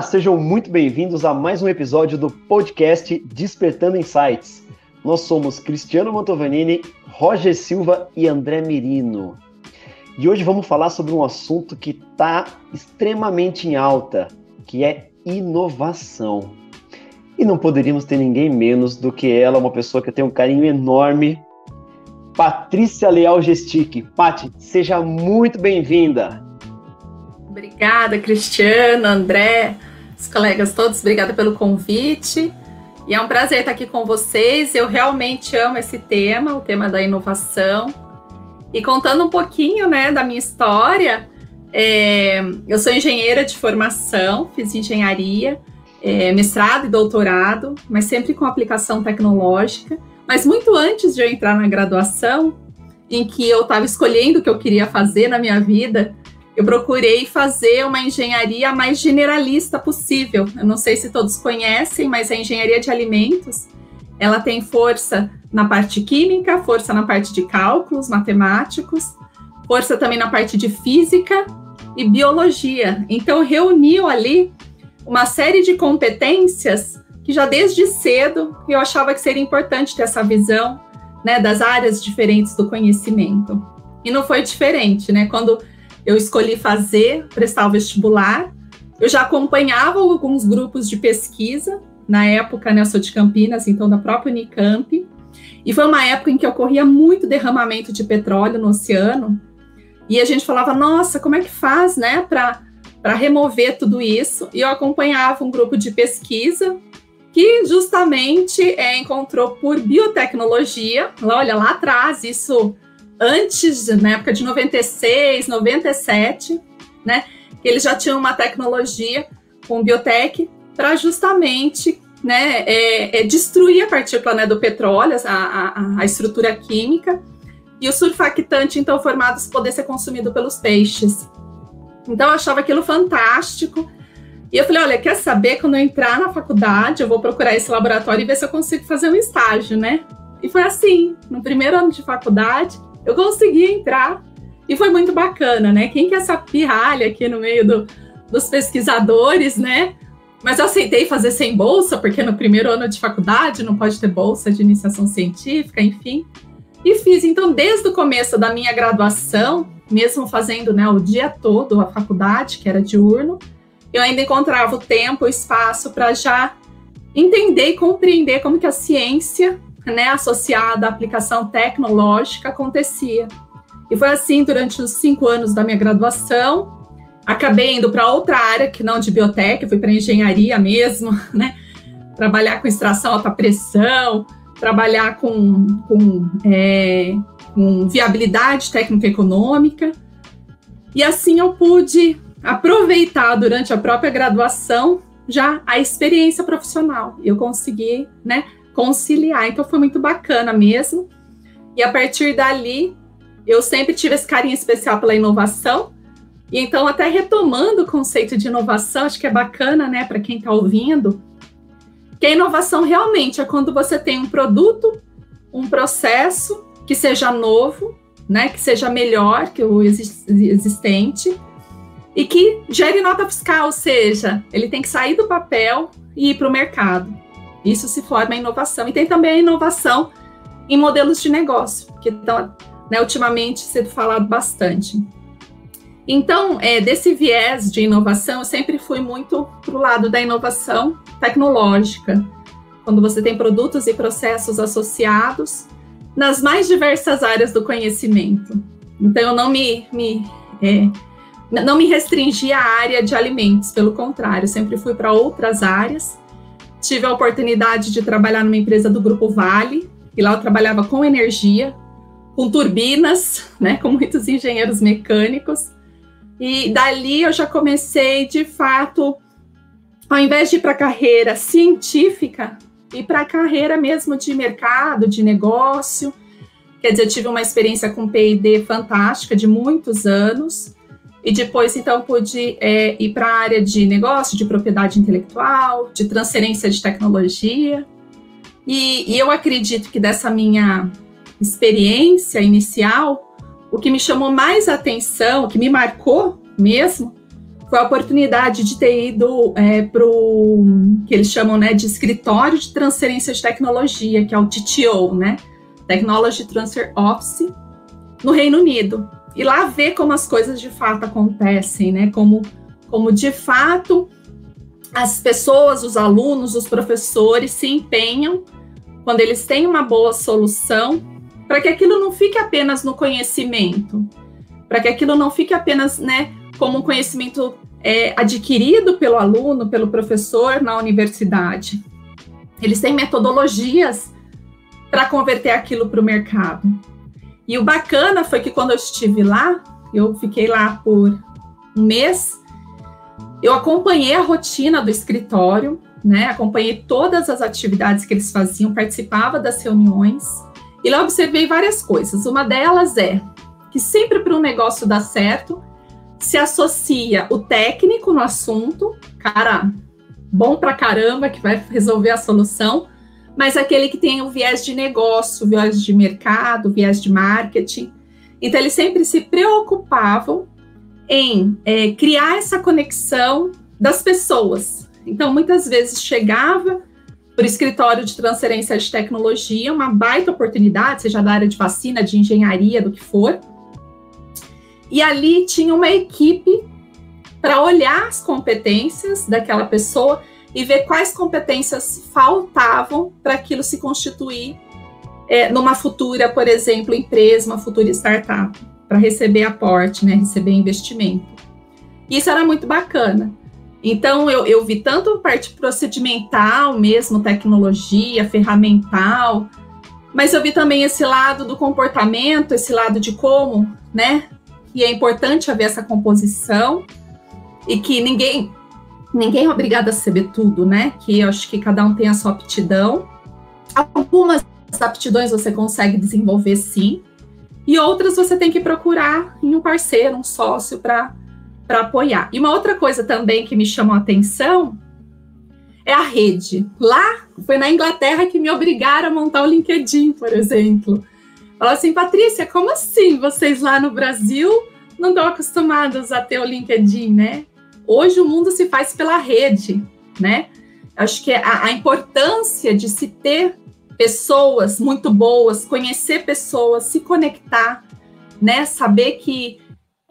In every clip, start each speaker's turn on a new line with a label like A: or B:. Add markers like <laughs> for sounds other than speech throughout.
A: Olá, sejam muito bem-vindos a mais um episódio do podcast Despertando Insights. Nós somos Cristiano Mantovanini, Roger Silva e André Mirino. E hoje vamos falar sobre um assunto que está extremamente em alta, que é inovação. E não poderíamos ter ninguém menos do que ela, uma pessoa que tem um carinho enorme, Patrícia Leal Gestic. Pati, seja muito bem-vinda.
B: Obrigada, Cristiano, André, os colegas todos, obrigada pelo convite. E é um prazer estar aqui com vocês. Eu realmente amo esse tema, o tema da inovação. E contando um pouquinho né, da minha história, é, eu sou engenheira de formação, fiz engenharia, é, mestrado e doutorado, mas sempre com aplicação tecnológica. Mas muito antes de eu entrar na graduação, em que eu estava escolhendo o que eu queria fazer na minha vida, eu procurei fazer uma engenharia mais generalista possível. Eu não sei se todos conhecem, mas a engenharia de alimentos, ela tem força na parte química, força na parte de cálculos matemáticos, força também na parte de física e biologia. Então reuniu ali uma série de competências que já desde cedo eu achava que seria importante ter essa visão, né, das áreas diferentes do conhecimento. E não foi diferente, né? Quando eu escolhi fazer, prestar o vestibular. Eu já acompanhava alguns grupos de pesquisa, na época, né, eu sou de Campinas, então da própria Unicamp, e foi uma época em que ocorria muito derramamento de petróleo no oceano, e a gente falava, nossa, como é que faz, né, para remover tudo isso? E eu acompanhava um grupo de pesquisa que justamente é, encontrou por biotecnologia, olha lá atrás, isso antes, na época de 96, 97, né? Eles já tinham uma tecnologia com biotech para justamente né, é, é destruir a partícula né, do petróleo, a, a, a, estrutura química, e o surfactante, então, formados poder ser consumido pelos peixes. Então, eu achava aquilo fantástico. E eu falei, olha, quer saber? Quando eu entrar na faculdade, eu vou procurar esse laboratório e ver se eu consigo fazer um estágio, né? E foi assim, no primeiro ano de faculdade, eu consegui entrar e foi muito bacana, né? Quem que é essa pirralha aqui no meio do, dos pesquisadores, né? Mas eu aceitei fazer sem bolsa, porque no primeiro ano de faculdade não pode ter bolsa de iniciação científica, enfim. E fiz, então, desde o começo da minha graduação, mesmo fazendo né, o dia todo a faculdade, que era diurno, eu ainda encontrava o tempo, o espaço para já entender e compreender como que a ciência né, associada à aplicação tecnológica acontecia. E foi assim durante os cinco anos da minha graduação. Acabei indo para outra área, que não de biotech, fui para engenharia mesmo, <laughs> né? Trabalhar com extração alta pressão, trabalhar com, com, é, com viabilidade técnico-econômica. E assim eu pude aproveitar durante a própria graduação já a experiência profissional. Eu consegui, né, conciliar. Então foi muito bacana mesmo. E a partir dali, eu sempre tive esse carinho especial pela inovação. E então, até retomando o conceito de inovação, acho que é bacana, né, para quem está ouvindo, que a inovação realmente é quando você tem um produto, um processo que seja novo, né, que seja melhor que o existente e que gere nota fiscal, ou seja, ele tem que sair do papel e ir para o mercado. Isso se forma inovação. E tem também a inovação em modelos de negócio, que estão né, ultimamente sendo falado bastante. Então, é, desse viés de inovação, eu sempre fui muito para o lado da inovação tecnológica, quando você tem produtos e processos associados nas mais diversas áreas do conhecimento. Então, eu não me, me é, não me restringi à área de alimentos, pelo contrário, sempre fui para outras áreas tive a oportunidade de trabalhar numa empresa do Grupo Vale, e lá eu trabalhava com energia, com turbinas, né, com muitos engenheiros mecânicos. E dali eu já comecei, de fato, ao invés de ir para a carreira científica, ir para a carreira mesmo de mercado, de negócio. Quer dizer, eu tive uma experiência com P&D fantástica de muitos anos. E depois, então, pude é, ir para a área de negócio, de propriedade intelectual, de transferência de tecnologia. E, e, eu acredito que dessa minha experiência inicial, o que me chamou mais atenção, o que me marcou mesmo, foi a oportunidade de ter ido é, para o que eles chamam né, de escritório de transferência de tecnologia, que é o TTO, né? Technology Transfer Office, no Reino Unido. E lá ver como as coisas de fato acontecem, né? Como, como de fato as pessoas, os alunos, os professores se empenham quando eles têm uma boa solução para que aquilo não fique apenas no conhecimento, para que aquilo não fique apenas, né, como um conhecimento é, adquirido pelo aluno, pelo professor na universidade. Eles têm metodologias para converter aquilo para o mercado. E o bacana foi que quando eu estive lá, eu fiquei lá por um mês, eu acompanhei a rotina do escritório, né? Acompanhei todas as atividades que eles faziam, participava das reuniões e lá observei várias coisas. Uma delas é que sempre para um negócio dar certo, se associa o técnico no assunto, cara, bom pra caramba, que vai resolver a solução, mas aquele que tem o viés de negócio, viés de mercado, viés de marketing. Então, eles sempre se preocupavam em é, criar essa conexão das pessoas. Então, muitas vezes chegava para o escritório de transferência de tecnologia, uma baita oportunidade, seja da área de vacina, de engenharia, do que for, e ali tinha uma equipe para olhar as competências daquela pessoa e ver quais competências faltavam para aquilo se constituir é, numa futura, por exemplo, empresa, uma futura startup, para receber aporte, né, receber investimento. Isso era muito bacana. Então, eu, eu vi tanto parte procedimental mesmo, tecnologia, ferramental, mas eu vi também esse lado do comportamento, esse lado de como, né, que é importante haver essa composição e que ninguém ninguém é obrigado a saber tudo, né? Que eu acho que cada um tem a sua aptidão. Algumas aptidões você consegue desenvolver sim, e outras você tem que procurar em um parceiro, um sócio para apoiar. E uma outra coisa também que me chamou a atenção é a rede. Lá foi na Inglaterra que me obrigaram a montar o LinkedIn, por exemplo. Fala assim, Patrícia, como assim vocês lá no Brasil não estão acostumados a ter o LinkedIn, né? Hoje o mundo se faz pela rede, né? Acho que a, a importância de se ter pessoas muito boas, conhecer pessoas, se conectar, né? Saber que,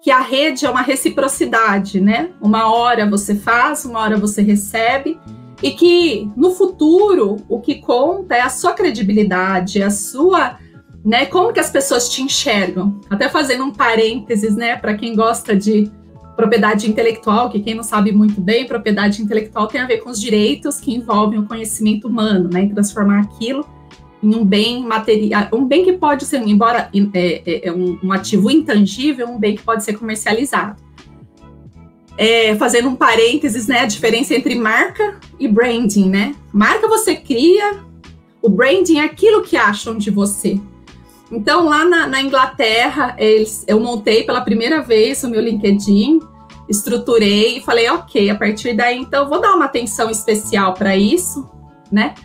B: que a rede é uma reciprocidade, né? Uma hora você faz, uma hora você recebe, e que no futuro o que conta é a sua credibilidade, a sua né? Como que as pessoas te enxergam? Até fazendo um parênteses, né, para quem gosta de propriedade intelectual, que quem não sabe muito bem, propriedade intelectual tem a ver com os direitos que envolvem o conhecimento humano, né, em transformar aquilo em um bem material, um bem que pode ser, embora é, é, é um, um, ativo intangível, um bem que pode ser comercializado. É, fazendo um parênteses, né, a diferença entre marca e branding, né? Marca você cria, o branding é aquilo que acham de você. Então, lá na, na Inglaterra, eles, eu montei pela primeira vez o meu LinkedIn, estruturei e falei, ok, a partir daí, então, vou dar uma atenção especial para isso, né?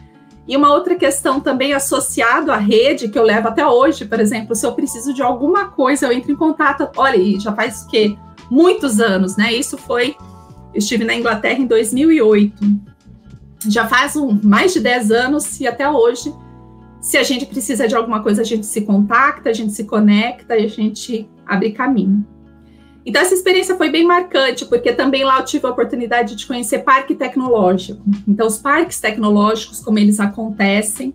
B: E uma outra questão também associado à rede, que eu levo até hoje, por exemplo, se eu preciso de alguma coisa, eu entro em contato. Olha, já faz o quê? Muitos anos, né? Isso foi. Estive na Inglaterra em 2008. Já faz um, mais de 10 anos e até hoje se a gente precisa de alguma coisa, a gente se contacta, a gente se conecta e a gente abre caminho. Então, essa experiência foi bem marcante, porque também lá eu tive a oportunidade de conhecer parque tecnológico. Então, os parques tecnológicos, como eles acontecem,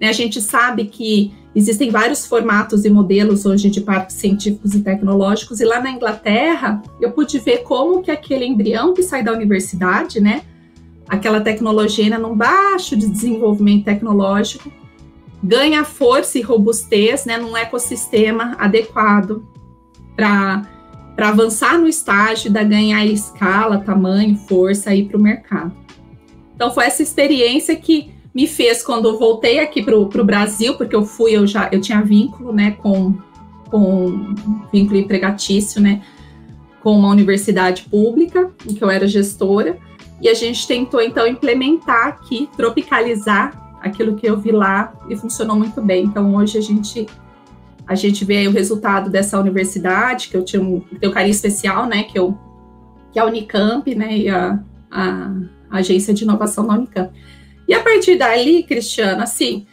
B: né, a gente sabe que existem vários formatos e modelos hoje de parques científicos e tecnológicos, e lá na Inglaterra, eu pude ver como que aquele embrião que sai da universidade, né, aquela tecnologia ainda num baixo de desenvolvimento tecnológico, ganha força e robustez né, num ecossistema adequado para avançar no estágio da ganhar escala, tamanho, força aí para o mercado. Então foi essa experiência que me fez quando eu voltei aqui para o Brasil, porque eu fui, eu já eu tinha vínculo né, com, com vínculo empregatício, né, com uma universidade pública, em que eu era gestora, e a gente tentou então implementar aqui, tropicalizar aquilo que eu vi lá e funcionou muito bem. Então hoje a gente a gente vê o resultado dessa universidade, que eu tinha um, um carinho especial, né, que eu que é a Unicamp, né, e a, a, a agência de inovação da Unicamp. E a partir dali, Cristiano, assim,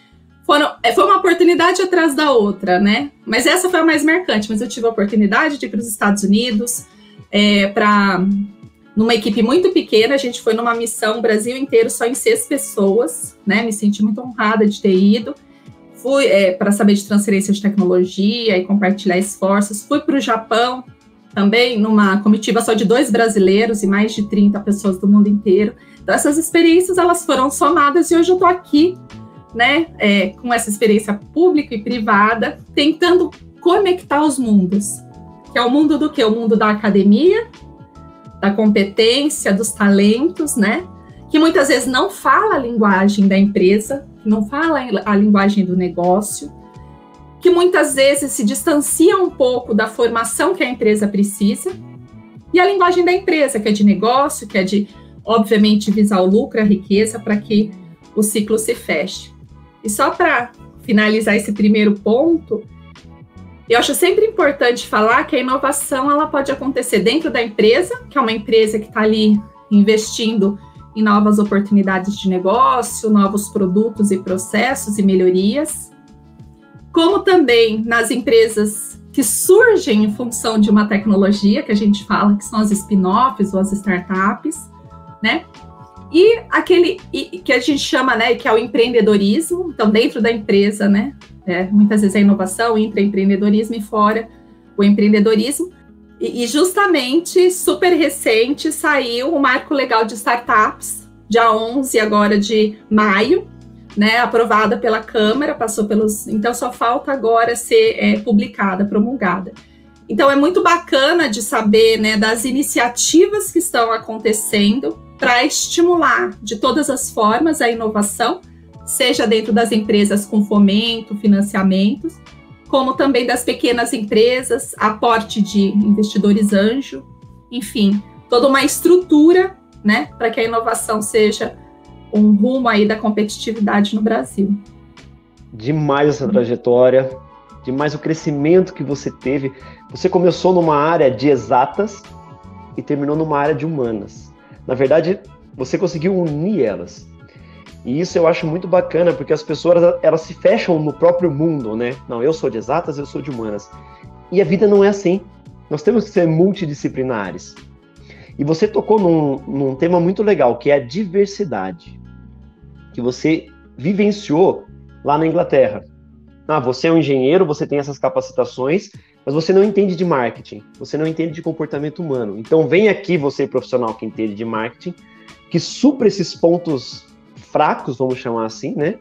B: foram, é, foi uma oportunidade atrás da outra, né? Mas essa foi a mais marcante. Mas eu tive a oportunidade de ir para os Estados Unidos, é, para numa equipe muito pequena, a gente foi numa missão Brasil inteiro só em seis pessoas, né? Me senti muito honrada de ter ido. Fui é, para saber de transferência de tecnologia e compartilhar esforços. Fui para o Japão também, numa comitiva só de dois brasileiros e mais de 30 pessoas do mundo inteiro. Então, essas experiências elas foram somadas e hoje eu estou aqui, né, é, com essa experiência pública e privada, tentando conectar os mundos. Que é o mundo do que? O mundo da academia, da competência, dos talentos, né? Que muitas vezes não fala a linguagem da empresa, não fala a linguagem do negócio, que muitas vezes se distancia um pouco da formação que a empresa precisa, e a linguagem da empresa, que é de negócio, que é de, obviamente, visar o lucro, a riqueza, para que o ciclo se feche. E só para finalizar esse primeiro ponto, eu acho sempre importante falar que a inovação ela pode acontecer dentro da empresa, que é uma empresa que está ali investindo em novas oportunidades de negócio, novos produtos e processos e melhorias, como também nas empresas que surgem em função de uma tecnologia que a gente fala que são as spin-offs ou as startups, né? E aquele que a gente chama, né, que é o empreendedorismo, então dentro da empresa, né, é, muitas vezes a inovação entre empreendedorismo e fora o empreendedorismo. E, e, justamente, super recente, saiu o Marco Legal de Startups, dia 11 agora de maio, né, aprovada pela Câmara, passou pelos. Então, só falta agora ser é, publicada, promulgada. Então, é muito bacana de saber né, das iniciativas que estão acontecendo para estimular de todas as formas a inovação seja dentro das empresas com fomento, financiamentos, como também das pequenas empresas, aporte de investidores anjo, enfim, toda uma estrutura, né, para que a inovação seja um rumo aí da competitividade no Brasil.
A: Demais essa trajetória, demais o crescimento que você teve. Você começou numa área de exatas e terminou numa área de humanas. Na verdade, você conseguiu unir elas. E isso eu acho muito bacana, porque as pessoas elas se fecham no próprio mundo, né? Não, eu sou de exatas, eu sou de humanas. E a vida não é assim. Nós temos que ser multidisciplinares. E você tocou num, num tema muito legal, que é a diversidade. Que você vivenciou lá na Inglaterra. Ah, você é um engenheiro, você tem essas capacitações, mas você não entende de marketing, você não entende de comportamento humano. Então vem aqui você, profissional que entende de marketing, que supra esses pontos fracos, vamos chamar assim, né?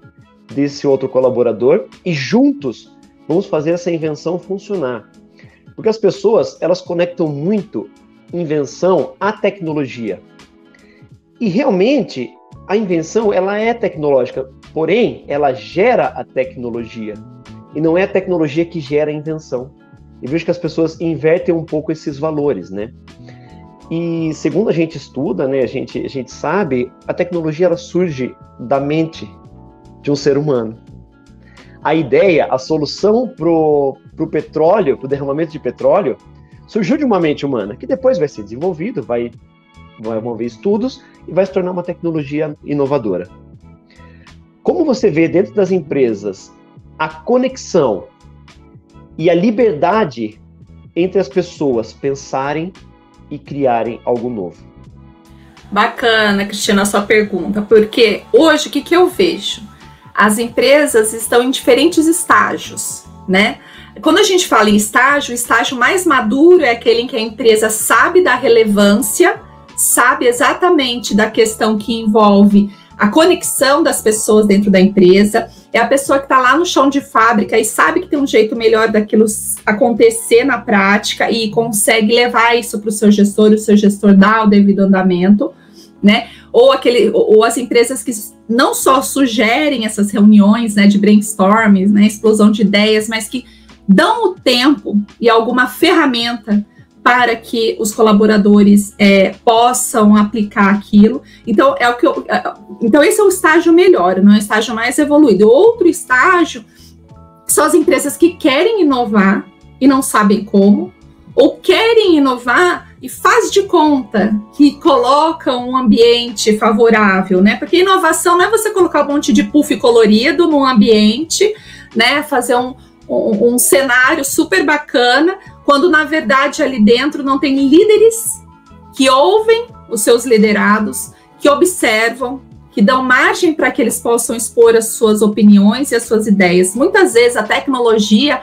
A: Desse outro colaborador e juntos vamos fazer essa invenção funcionar. Porque as pessoas, elas conectam muito invenção à tecnologia. E realmente, a invenção, ela é tecnológica, porém, ela gera a tecnologia. E não é a tecnologia que gera a invenção. E vejo que as pessoas invertem um pouco esses valores, né? E segundo a gente estuda, né, a gente, a gente sabe, a tecnologia ela surge da mente de um ser humano. A ideia, a solução para o petróleo, para o derramamento de petróleo, surgiu de uma mente humana, que depois vai ser desenvolvido, vai, vai haver estudos e vai se tornar uma tecnologia inovadora. Como você vê dentro das empresas a conexão e a liberdade entre as pessoas pensarem e criarem algo novo.
B: Bacana, Cristina, sua pergunta, porque hoje o que, que eu vejo? As empresas estão em diferentes estágios, né? Quando a gente fala em estágio, o estágio mais maduro é aquele em que a empresa sabe da relevância, sabe exatamente da questão que envolve a conexão das pessoas dentro da empresa, é a pessoa que está lá no chão de fábrica e sabe que tem um jeito melhor daquilo acontecer na prática e consegue levar isso para o seu gestor, o seu gestor dá o devido andamento, né? Ou aquele, ou as empresas que não só sugerem essas reuniões, né, de brainstorming, né, explosão de ideias, mas que dão o tempo e alguma ferramenta para que os colaboradores é, possam aplicar aquilo. Então, é o que eu, é, então, esse é o estágio melhor, não é o estágio mais evoluído. Outro estágio são as empresas que querem inovar e não sabem como, ou querem inovar e faz de conta que coloca um ambiente favorável, né? Porque inovação não é você colocar um monte de puff colorido num ambiente, né? Fazer um, um, um cenário super bacana, quando na verdade ali dentro não tem líderes que ouvem os seus liderados, que observam, que dão margem para que eles possam expor as suas opiniões e as suas ideias. Muitas vezes a tecnologia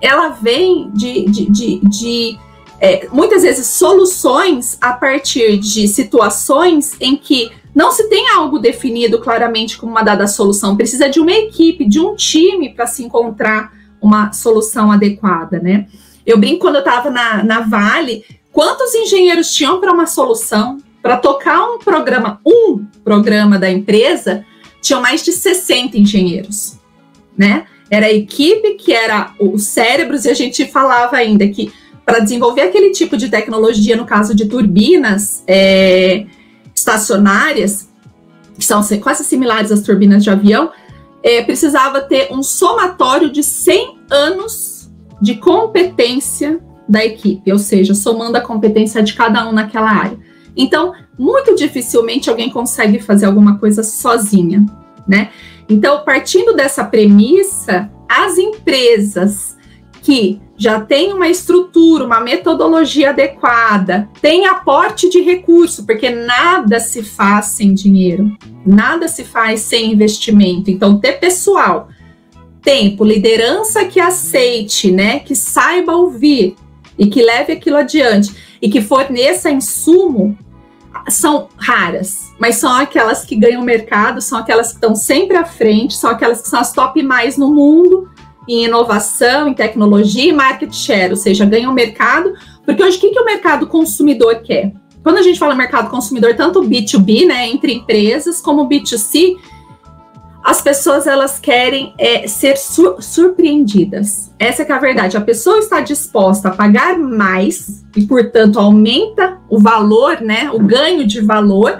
B: ela vem de, de, de, de é, muitas vezes soluções a partir de situações em que não se tem algo definido claramente como uma dada solução, precisa de uma equipe, de um time para se encontrar uma solução adequada, né? Eu brinco quando eu estava na, na Vale, quantos engenheiros tinham para uma solução? Para tocar um programa, um programa da empresa, tinham mais de 60 engenheiros, né? Era a equipe que era os cérebros, e a gente falava ainda que para desenvolver aquele tipo de tecnologia, no caso de turbinas é, estacionárias, que são quase similares às turbinas de avião, é, precisava ter um somatório de 100 anos de competência da equipe, ou seja, somando a competência de cada um naquela área. Então, muito dificilmente alguém consegue fazer alguma coisa sozinha, né? Então, partindo dessa premissa, as empresas que já têm uma estrutura, uma metodologia adequada, têm aporte de recurso, porque nada se faz sem dinheiro, nada se faz sem investimento. Então, ter pessoal, tempo, liderança que aceite, né, que saiba ouvir e que leve aquilo adiante e que forneça insumo são raras, mas são aquelas que ganham mercado, são aquelas que estão sempre à frente, são aquelas que são as top mais no mundo em inovação, em tecnologia e market share, ou seja, ganham mercado, porque hoje o que, que o mercado consumidor quer? Quando a gente fala mercado consumidor, tanto B2B, né, entre empresas, como B2C, as pessoas elas querem é, ser surpreendidas. Essa é, a verdade. A pessoa está disposta a pagar mais e, portanto, aumenta o valor, né, o ganho de valor,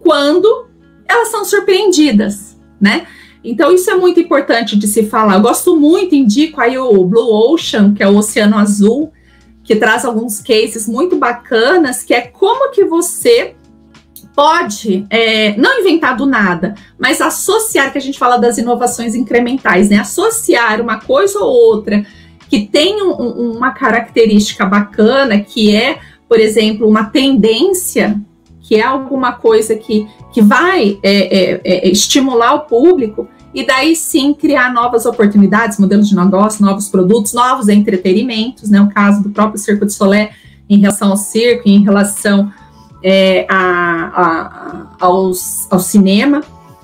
B: quando elas são surpreendidas, né? Então, isso é muito importante de se falar. Eu gosto muito, indico aí o Blue Ocean, que é o Oceano Azul, que traz alguns cases muito bacanas, que é como que você pode é, não inventar do nada, mas associar, que a gente fala das inovações incrementais, né? Associar uma coisa ou outra que tem um, uma característica bacana, que é, por exemplo, uma tendência, que é alguma coisa que, que vai é, é, é estimular o público, e daí sim criar novas oportunidades, modelos de negócio, novos produtos, novos entretenimentos, né? O caso do próprio Circo de Solé em relação ao circo, em relação é, a, a, aos, ao cinema.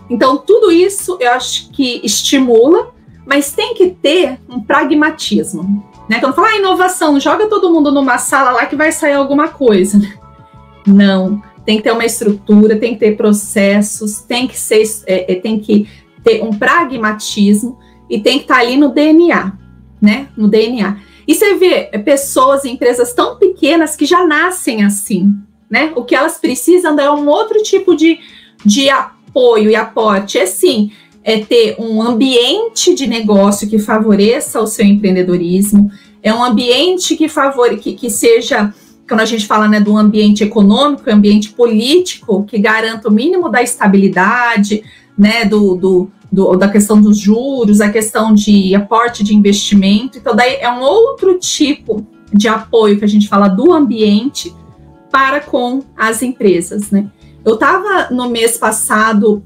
B: Então, tudo isso eu acho que estimula, mas tem que ter um pragmatismo. Né? Quando fala ah, inovação, joga todo mundo numa sala lá que vai sair alguma coisa. <laughs> Não, tem que ter uma estrutura, tem que ter processos, tem que ser, é, é, tem que ter um pragmatismo e tem que estar ali no DNA, né? No DNA. E você vê pessoas, empresas tão pequenas que já nascem assim, né? O que elas precisam é um outro tipo de, de apoio e aporte. É sim, é ter um ambiente de negócio que favoreça o seu empreendedorismo, é um ambiente que favore, que, que seja, quando a gente fala né, do ambiente econômico, ambiente político, que garanta o mínimo da estabilidade, né, do, do, do, da questão dos juros, a questão de aporte de investimento. Então, daí é um outro tipo de apoio que a gente fala do ambiente para com as empresas, né? Eu estava no mês passado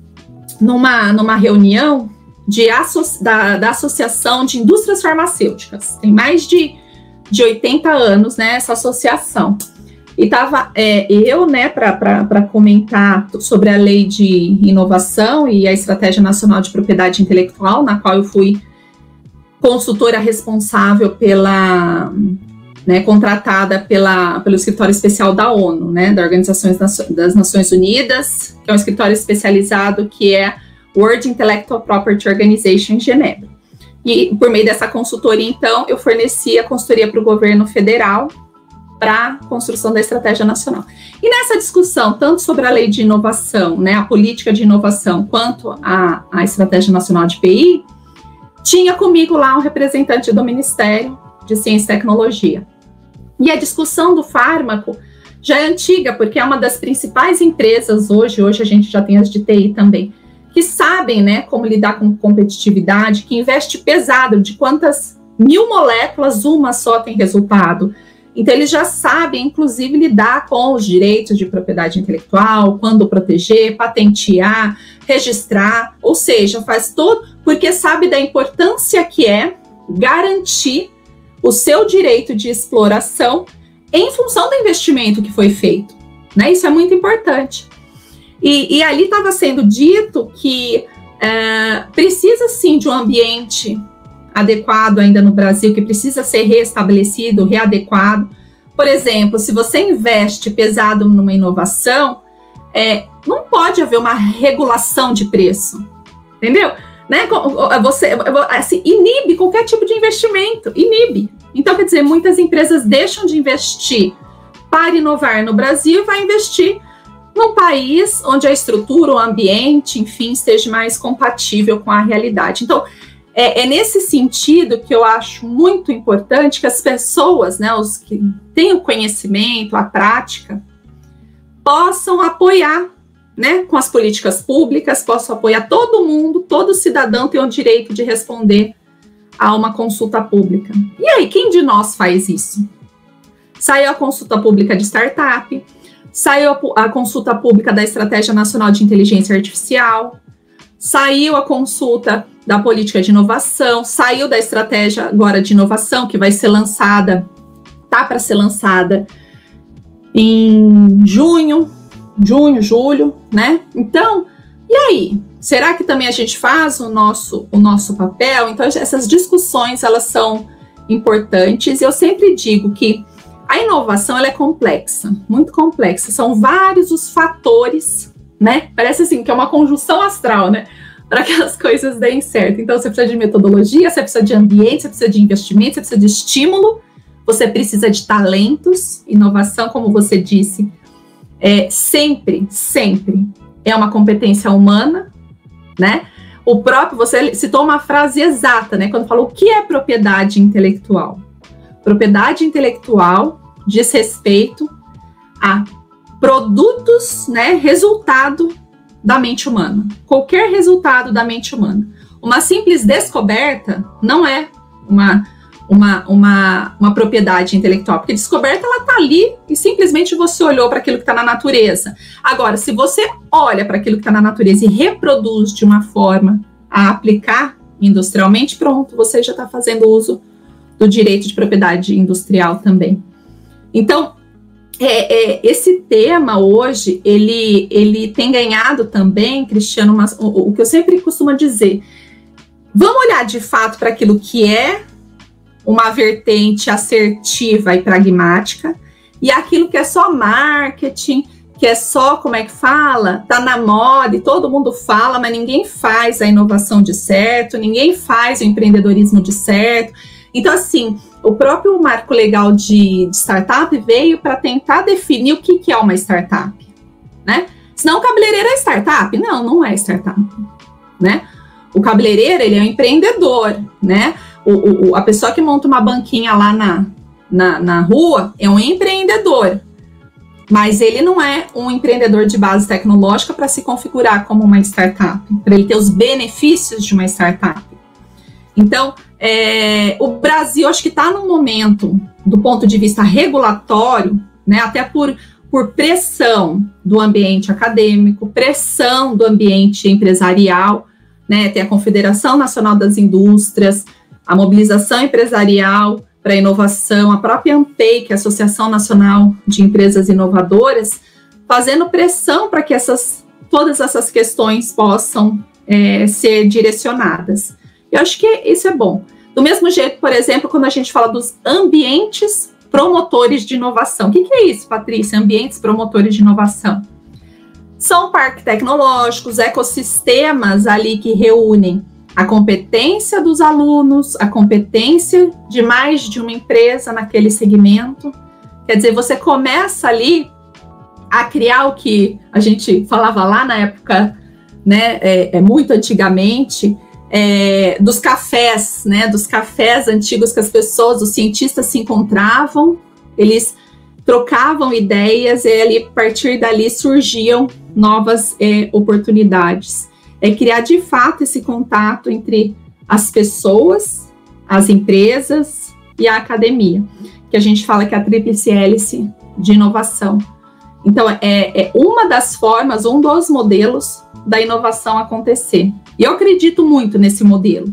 B: numa, numa reunião de da, da Associação de Indústrias Farmacêuticas. Tem mais de, de 80 anos, né, essa associação. E estava é, eu, né, para comentar sobre a lei de inovação e a Estratégia Nacional de Propriedade Intelectual, na qual eu fui consultora responsável pela né, contratada pela, pelo escritório especial da ONU, né, da Organização das Nações Unidas, que é um escritório especializado que é World Intellectual Property Organization em Genebra. E por meio dessa consultoria, então, eu forneci a consultoria para o governo federal para a construção da estratégia nacional. E nessa discussão, tanto sobre a lei de inovação, né, a política de inovação, quanto a, a estratégia nacional de PI, tinha comigo lá um representante do Ministério de Ciência e Tecnologia. E a discussão do fármaco já é antiga, porque é uma das principais empresas hoje, hoje a gente já tem as de TI também, que sabem, né, como lidar com competitividade, que investe pesado de quantas mil moléculas uma só tem resultado. Então, eles já sabem, inclusive, lidar com os direitos de propriedade intelectual, quando proteger, patentear, registrar, ou seja, faz todo, porque sabe da importância que é garantir o seu direito de exploração em função do investimento que foi feito. Né? Isso é muito importante. E, e ali estava sendo dito que é, precisa sim de um ambiente adequado ainda no Brasil, que precisa ser restabelecido, readequado. Por exemplo, se você investe pesado numa inovação, é, não pode haver uma regulação de preço, entendeu? Né? Você assim, inibe qualquer tipo de investimento, inibe. Então, quer dizer, muitas empresas deixam de investir para inovar no Brasil e vai investir num país onde a estrutura, o ambiente, enfim, esteja mais compatível com a realidade. Então, é, é, nesse sentido que eu acho muito importante que as pessoas, né, os que têm o conhecimento, a prática, possam apoiar, né, com as políticas públicas, possam apoiar todo mundo, todo cidadão tem o direito de responder a uma consulta pública. E aí, quem de nós faz isso? Saiu a consulta pública de startup, saiu a consulta pública da Estratégia Nacional de Inteligência Artificial, saiu a consulta da política de inovação, saiu da estratégia agora de inovação, que vai ser lançada, tá para ser lançada em junho, junho, julho, né? Então, e aí? Será que também a gente faz o nosso, o nosso papel? Então, essas discussões, elas são importantes. Eu sempre digo que a inovação, ela é complexa, muito complexa. São vários os fatores, né? Parece assim, que é uma conjunção astral, né? para que as coisas deem certo. Então, você precisa de metodologia, você precisa de ambiente, você precisa de investimento, você precisa de estímulo, você precisa de talentos, inovação, como você disse, é sempre, sempre é uma competência humana, né? O próprio, você citou uma frase exata, né? Quando falou o que é propriedade intelectual. Propriedade intelectual diz respeito a produtos, né? Resultado da mente humana. Qualquer resultado da mente humana. Uma simples descoberta não é uma, uma, uma, uma propriedade intelectual, porque descoberta ela está ali e simplesmente você olhou para aquilo que está na natureza. Agora, se você olha para aquilo que está na natureza e reproduz de uma forma a aplicar industrialmente, pronto, você já está fazendo uso do direito de propriedade industrial também. Então, é, é, esse tema hoje, ele, ele tem ganhado também, Cristiano, o, o, que eu sempre costumo dizer, vamos olhar de fato para aquilo que é uma vertente assertiva e pragmática, e aquilo que é só marketing, que é só, como é que fala, tá na moda e todo mundo fala, mas ninguém faz a inovação de certo, ninguém faz o empreendedorismo de certo. Então, assim, o próprio marco legal de, de startup veio para tentar definir o que, que é uma startup, né? Senão o cabeleireiro é startup? Não, não é startup, né? O cabeleireiro, ele é um empreendedor, né? O, o, a pessoa que monta uma banquinha lá na, na, na rua é um empreendedor, mas ele não é um empreendedor de base tecnológica para se configurar como uma startup, para ele ter os benefícios de uma startup. Então, é, o Brasil acho que está num momento, do ponto de vista regulatório, né, até por, por pressão do ambiente acadêmico, pressão do ambiente empresarial, né, tem a Confederação Nacional das Indústrias, a mobilização empresarial para inovação, a própria ANPEI, que é a Associação Nacional de Empresas Inovadoras, fazendo pressão para que essas, todas essas questões possam é, ser direcionadas. Eu acho que isso é bom. Do mesmo jeito, por exemplo, quando a gente fala dos ambientes promotores de inovação. O que, que é isso, Patrícia? Ambientes promotores de inovação. São parques tecnológicos, ecossistemas ali que reúnem a competência dos alunos, a competência de mais de uma empresa naquele segmento. Quer dizer, você começa ali a criar o que a gente falava lá na época, né, é, é muito antigamente, é, dos cafés, né, dos cafés antigos que as pessoas, os cientistas se encontravam, eles trocavam ideias e ali, a partir dali surgiam novas é, oportunidades. É criar de fato esse contato entre as pessoas, as empresas e a academia, que a gente fala que é a tríplice hélice de inovação. Então, é, é uma das formas, um dos modelos da inovação acontecer. E eu acredito muito nesse modelo.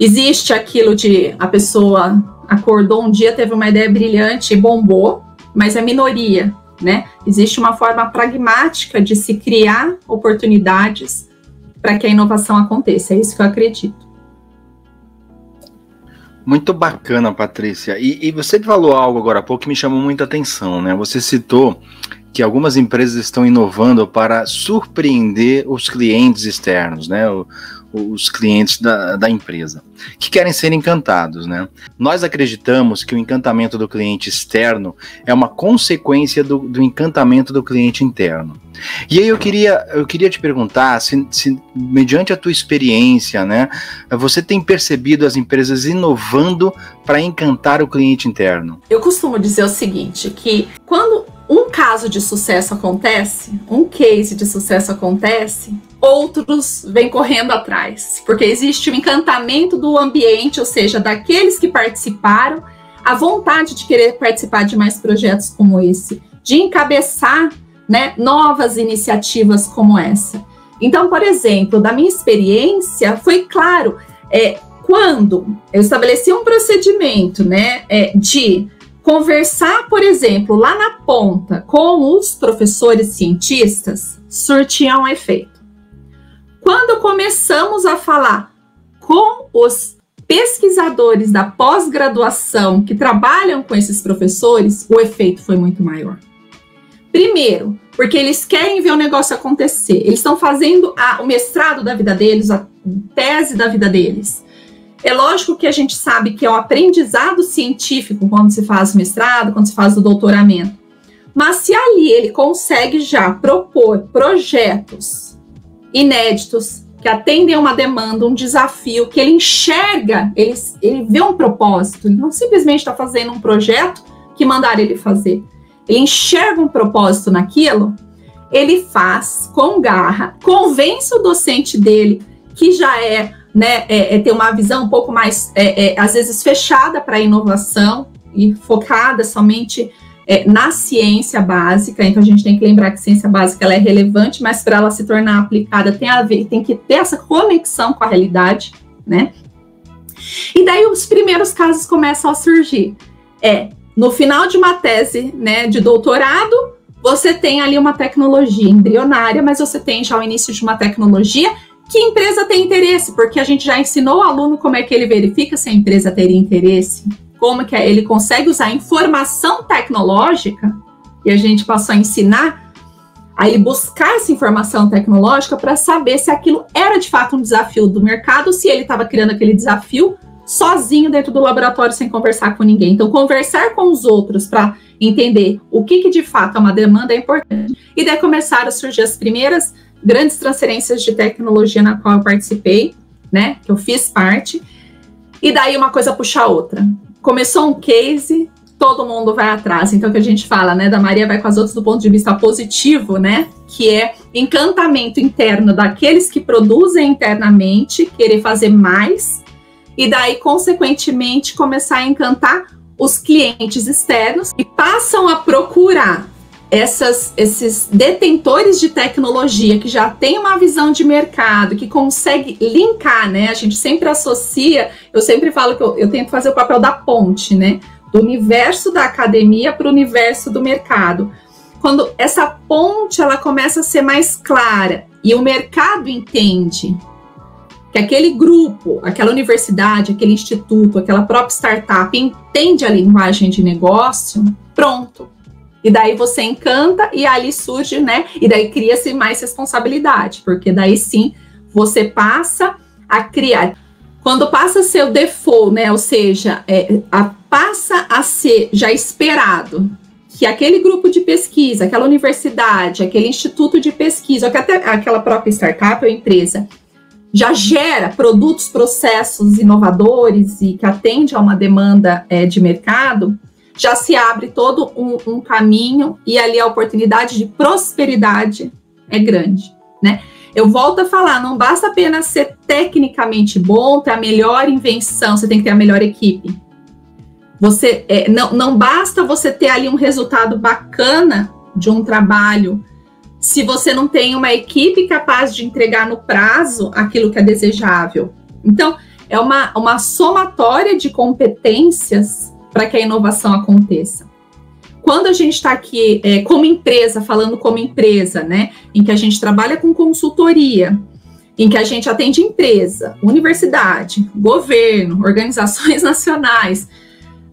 B: Existe aquilo de a pessoa acordou um dia, teve uma ideia brilhante e bombou, mas é minoria, né? Existe uma forma pragmática de se criar oportunidades para que a inovação aconteça. É isso que eu acredito.
C: Muito bacana, Patrícia. E, e, você falou algo agora há pouco que me chamou muita atenção, né? Você citou que algumas empresas estão inovando para surpreender os clientes externos, né? O, os clientes da, da empresa, que querem ser encantados, né? Nós acreditamos que o encantamento do cliente externo é uma consequência do, do encantamento do cliente interno. E aí eu queria, eu queria te perguntar se, se, mediante a tua experiência, né, você tem percebido as empresas inovando para encantar o cliente interno?
B: Eu costumo dizer o seguinte, que quando um caso de sucesso acontece, um case de sucesso acontece, outros vêm correndo atrás, porque existe o encantamento do ambiente, ou seja, daqueles que participaram, a vontade de querer participar de mais projetos como esse, de encabeçar né, novas iniciativas como essa. Então, por exemplo, da minha experiência, foi claro, é, quando eu estabeleci um procedimento né, é, de conversar, por exemplo, lá na ponta com os professores cientistas, surtia um efeito. Quando começamos a falar com os pesquisadores da pós-graduação que trabalham com esses professores, o efeito foi muito maior. Primeiro, porque eles querem ver o negócio acontecer. Eles estão fazendo a, o mestrado da vida deles, a tese da vida deles. É lógico que a gente sabe que é o aprendizado científico quando se faz mestrado, quando se faz o doutoramento. Mas se ali ele consegue já propor projetos inéditos, que atendem a uma demanda, um desafio, que ele enxerga, ele, ele vê um propósito, ele não simplesmente está fazendo um projeto que mandaram ele fazer. Ele enxerga um propósito naquilo, ele faz com garra, convence o docente dele, que já é, né, é, é ter uma visão um pouco mais, é, é, às vezes, fechada para a inovação e focada somente é, na ciência básica, então a gente tem que lembrar que ciência básica ela é relevante, mas para ela se tornar aplicada tem a ver, tem que ter essa conexão com a realidade, né? E daí os primeiros casos começam a surgir. É, no final de uma tese, né, de doutorado, você tem ali uma tecnologia embrionária, mas você tem já o início de uma tecnologia que empresa tem interesse, porque a gente já ensinou o aluno como é que ele verifica se a empresa teria interesse, como que é, ele consegue usar informação tecnológica, e a gente passou a ensinar a ele buscar essa informação tecnológica para saber se aquilo era de fato um desafio do mercado, se ele estava criando aquele desafio sozinho dentro do laboratório sem conversar com ninguém. Então, conversar com os outros para entender o que, que de fato é uma demanda é importante. E daí começaram a surgir as primeiras grandes transferências de tecnologia na qual eu participei, né? Que eu fiz parte. E daí uma coisa puxa a outra começou um case, todo mundo vai atrás. Então, que a gente fala, né, da Maria vai com as outras do ponto de vista positivo, né, que é encantamento interno daqueles que produzem internamente, querer fazer mais, e daí, consequentemente, começar a encantar os clientes externos e passam a procurar essas, esses detentores de tecnologia que já tem uma visão de mercado, que consegue linkar, né? A gente sempre associa, eu sempre falo que eu, eu tento fazer o papel da ponte, né? Do universo da academia para o universo do mercado. Quando essa ponte ela começa a ser mais clara e o mercado entende que aquele grupo, aquela universidade, aquele instituto, aquela própria startup entende a linguagem de negócio, pronto e daí você encanta e ali surge, né? E daí cria-se mais responsabilidade, porque daí sim você passa a criar. Quando passa a ser o default, né? Ou seja, é, a, passa a ser já esperado que aquele grupo de pesquisa, aquela universidade, aquele instituto de pesquisa, ou que até aquela própria startup ou empresa já gera produtos, processos inovadores e que atende a uma demanda é, de mercado, já se abre todo um, um caminho e ali a oportunidade de prosperidade é grande, né? Eu volto a falar, não basta apenas ser tecnicamente bom, ter a melhor invenção, você tem que ter a melhor equipe. Você é, não, não basta você ter ali um resultado bacana de um trabalho se você não tem uma equipe capaz de entregar no prazo aquilo que é desejável. Então, é uma, uma somatória de competências para que a inovação aconteça. Quando a gente está aqui é, como empresa, falando como empresa, né, em que a gente trabalha com consultoria, em que a gente atende empresa, universidade, governo, organizações <laughs> nacionais,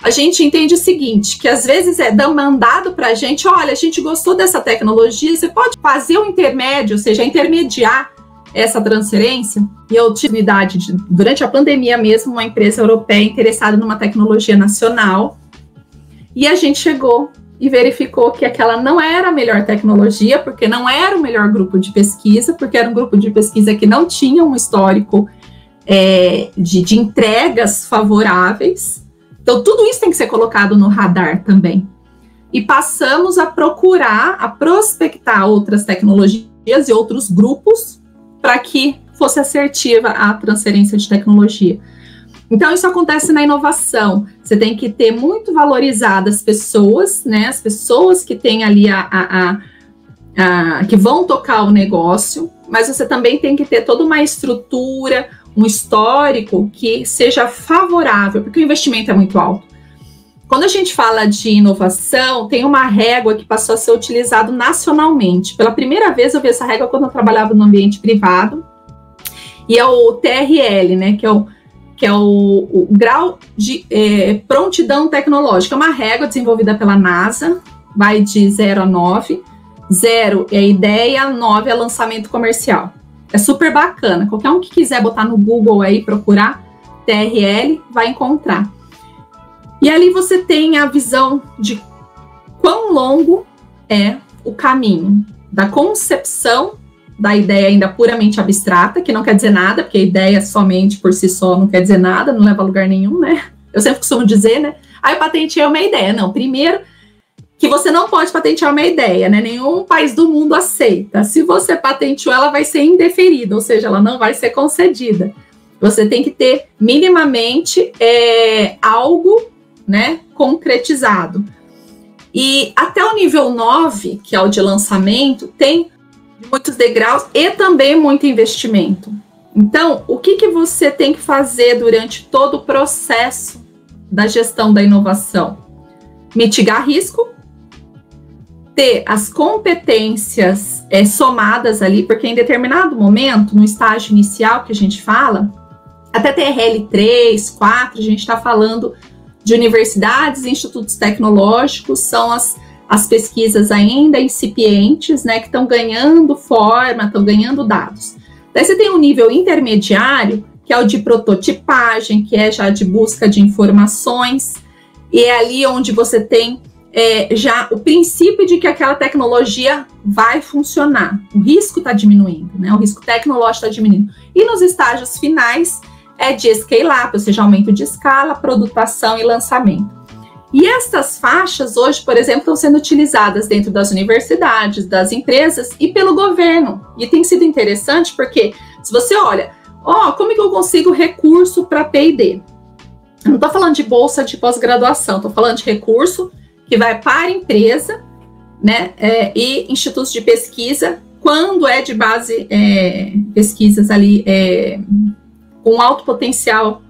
B: a gente entende o seguinte, que às vezes é demandado para a gente, olha, a gente gostou dessa tecnologia, você pode fazer o intermédio, ou seja, intermediar essa transferência. E a utilidade de, durante a pandemia mesmo, uma empresa europeia interessada numa tecnologia nacional, e a gente chegou e verificou que aquela não era a melhor tecnologia, porque não era o melhor grupo de pesquisa, porque era um grupo de pesquisa que não tinha um histórico é, de, de entregas favoráveis. Então, tudo isso tem que ser colocado no radar também. E passamos a procurar, a prospectar outras tecnologias e outros grupos para que fosse assertiva a transferência de tecnologia. Então, isso acontece na inovação. Você tem que ter muito valorizadas as pessoas, né? As pessoas que têm ali a, a, a, a, que vão tocar o negócio, mas você também tem que ter toda uma estrutura, um histórico que seja favorável, porque o investimento é muito alto. Quando a gente fala de inovação, tem uma régua que passou a ser utilizada nacionalmente. Pela primeira vez eu vi essa régua quando eu trabalhava no ambiente privado, e é o TRL, né, que é o, que é o, o grau de é, prontidão tecnológica. É uma régua desenvolvida pela NASA, vai de 0 a 9. 0 é ideia, 9 é lançamento comercial. É super bacana. Qualquer um que quiser botar no Google aí, procurar TRL, vai encontrar. E ali você tem a visão de quão longo é o caminho da concepção da ideia ainda puramente abstrata, que não quer dizer nada, porque a ideia somente por si só não quer dizer nada, não leva a lugar nenhum, né? Eu sempre costumo dizer, né? Aí eu patentei uma ideia. Não, primeiro que você não pode patentear uma ideia, né? Nenhum país do mundo aceita. Se você patenteou, ela vai ser indeferida, ou seja, ela não vai ser concedida. Você tem que ter minimamente é, algo, né, concretizado. E até o nível 9, que é o de lançamento, tem muitos degraus e também muito investimento. Então, o que, que você tem que fazer durante todo o processo da gestão da inovação? Mitigar risco, ter as competências é, somadas ali, porque em determinado momento, no estágio inicial que a gente fala, até TRL 3, 4, a gente está falando de universidades e institutos tecnológicos, são as, as pesquisas ainda incipientes, né, que estão ganhando forma, estão ganhando dados. Daí você tem um nível intermediário, que é o de prototipagem, que é já de busca de informações, e é ali onde você tem é, já o princípio de que aquela tecnologia vai funcionar. O risco está diminuindo, né? O risco tecnológico está diminuindo. E nos estágios finais é de scale-up, ou seja, aumento de escala, produtação e lançamento. E estas faixas hoje, por exemplo, estão sendo utilizadas dentro das universidades, das empresas e pelo governo. E tem sido interessante porque se você olha, ó, oh, como é que eu consigo recurso para P&D? Não estou falando de bolsa de pós-graduação, estou falando de recurso que vai para a empresa, né, é, e institutos de pesquisa, quando é de base é, pesquisas ali é, com alto potencial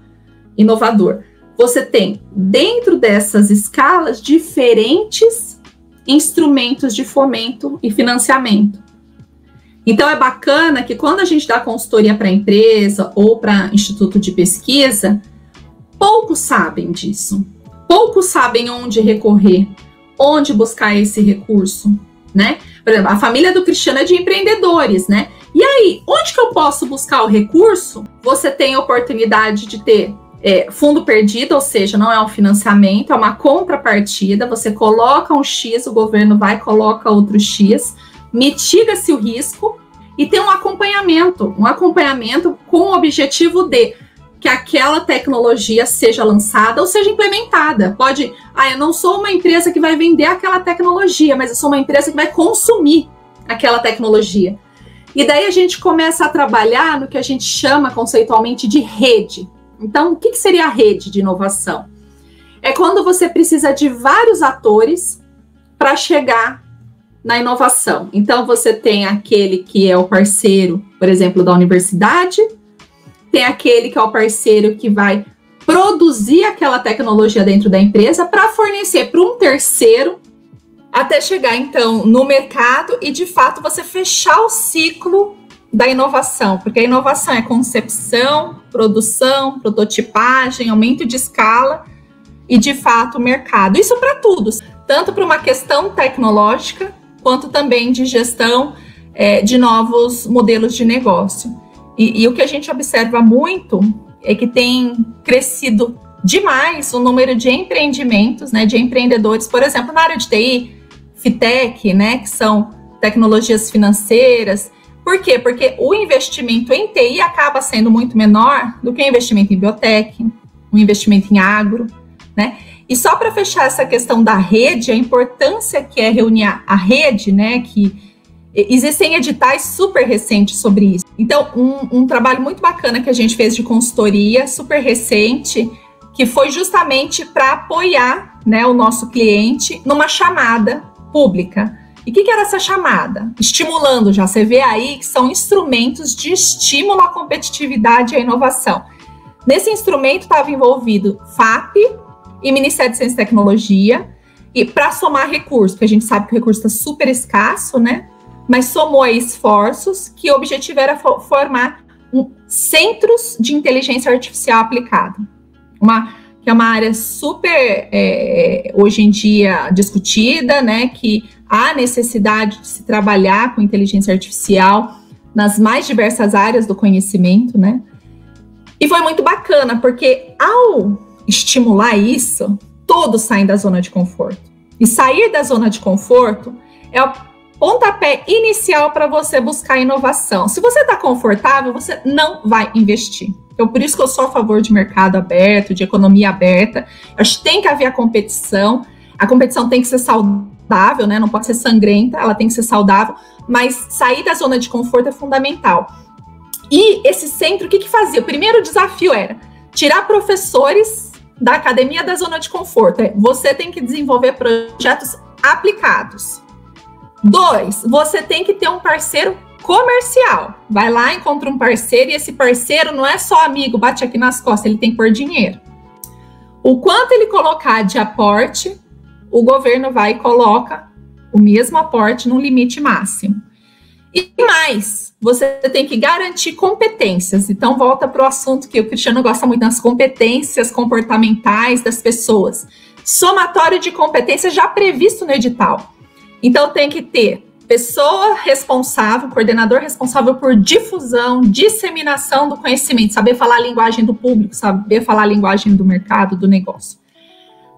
B: inovador. Você tem dentro dessas escalas diferentes instrumentos de fomento e financiamento. Então é bacana que quando a gente dá consultoria para empresa ou para instituto de pesquisa, poucos sabem disso poucos sabem onde recorrer, onde buscar esse recurso, né? Por exemplo, a família do Cristiano é de empreendedores, né? E aí, onde que eu posso buscar o recurso? Você tem a oportunidade de ter é, fundo perdido, ou seja, não é um financiamento, é uma contrapartida. Você coloca um X, o governo vai coloca outro X, mitiga-se o risco e tem um acompanhamento, um acompanhamento com o objetivo de que aquela tecnologia seja lançada ou seja implementada. Pode, ah, eu não sou uma empresa que vai vender aquela tecnologia, mas eu sou uma empresa que vai consumir aquela tecnologia. E daí a gente começa a trabalhar no que a gente chama conceitualmente de rede. Então, o que, seria a rede de inovação? É quando você precisa de vários atores para chegar na inovação. Então, você tem aquele que é o parceiro, por exemplo, da universidade, tem aquele que é o parceiro que vai produzir aquela tecnologia dentro da empresa para fornecer para um terceiro até chegar então no mercado e de fato você fechar o ciclo da inovação, porque a inovação é concepção, produção, prototipagem, aumento de escala e de fato mercado. Isso para tudo, tanto para uma questão tecnológica quanto também de gestão é, de novos modelos de negócio. E, e o que a gente observa muito é que tem crescido demais o número de empreendimentos, né, de empreendedores, por exemplo, na área de TI, FITEC, né, que são tecnologias financeiras. Por quê? Porque o investimento em TI acaba sendo muito menor do que o investimento em biotech, o investimento em agro, né? E só para fechar essa questão da rede, a importância que é reunir a rede, né, que Existem editais super recentes sobre isso. Então, um, um, trabalho muito bacana que a gente fez de consultoria, super recente, que foi justamente para apoiar né, o nosso cliente numa chamada pública. E o que, que, era essa chamada? Estimulando já. Você vê aí que são instrumentos de estímulo à competitividade e à inovação. Nesse instrumento estava envolvido FAP e Ministério de Ciência e Tecnologia, e para somar recursos, porque a gente sabe que o recurso está super escasso, né? mas somou esforços que o objetivo era formar um, centros de inteligência artificial aplicada. Uma, que é uma área super, é, hoje em dia, discutida, né? Que há necessidade de se trabalhar com inteligência artificial nas mais diversas áreas do conhecimento, né? E foi muito bacana, porque ao estimular isso, todos saem da zona de conforto. E sair da zona de conforto é pontapé inicial para você buscar inovação. Se você está confortável, você não vai investir. Então, por isso que eu sou a favor de mercado aberto, de economia aberta. Acho que tem que haver a competição. A competição tem que ser saudável, né? Não pode ser sangrenta, ela tem que ser saudável. Mas sair da zona de conforto é fundamental. E esse centro, o que, que fazia? O primeiro desafio era tirar professores da academia da zona de conforto. É, você tem que desenvolver projetos aplicados. Dois, você tem que ter um parceiro comercial. Vai lá, encontra um parceiro e esse parceiro não é só amigo, bate aqui nas costas, ele tem que pôr dinheiro. O quanto ele colocar de aporte, o governo vai e coloca o mesmo aporte no limite máximo. E mais, você tem que garantir competências. Então, volta para o assunto que o Cristiano gosta muito das competências comportamentais das pessoas. Somatório de competências já previsto no edital. Então tem que ter pessoa responsável, coordenador responsável por difusão, disseminação do conhecimento, saber falar a linguagem do público, saber falar a linguagem do mercado, do negócio.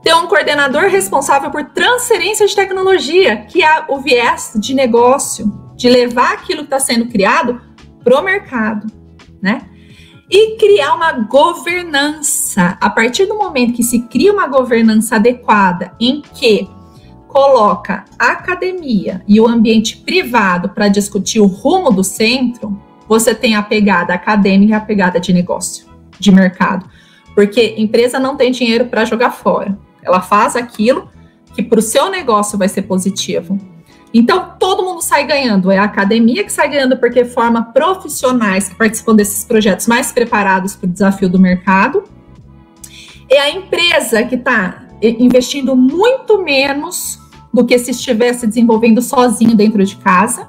B: Ter um coordenador responsável por transferência de tecnologia, que é o viés de negócio, de levar aquilo que está sendo criado para o mercado, né? E criar uma governança. A partir do momento que se cria uma governança adequada, em que coloca a academia e o ambiente privado para discutir o rumo do centro, você tem a pegada acadêmica e a pegada de negócio, de mercado. Porque empresa não tem dinheiro para jogar fora. Ela faz aquilo que para o seu negócio vai ser positivo. Então, todo mundo sai ganhando. É a academia que sai ganhando porque forma profissionais que participam desses projetos mais preparados para o desafio do mercado. É a empresa que está investindo muito menos do que se estivesse desenvolvendo sozinho dentro de casa.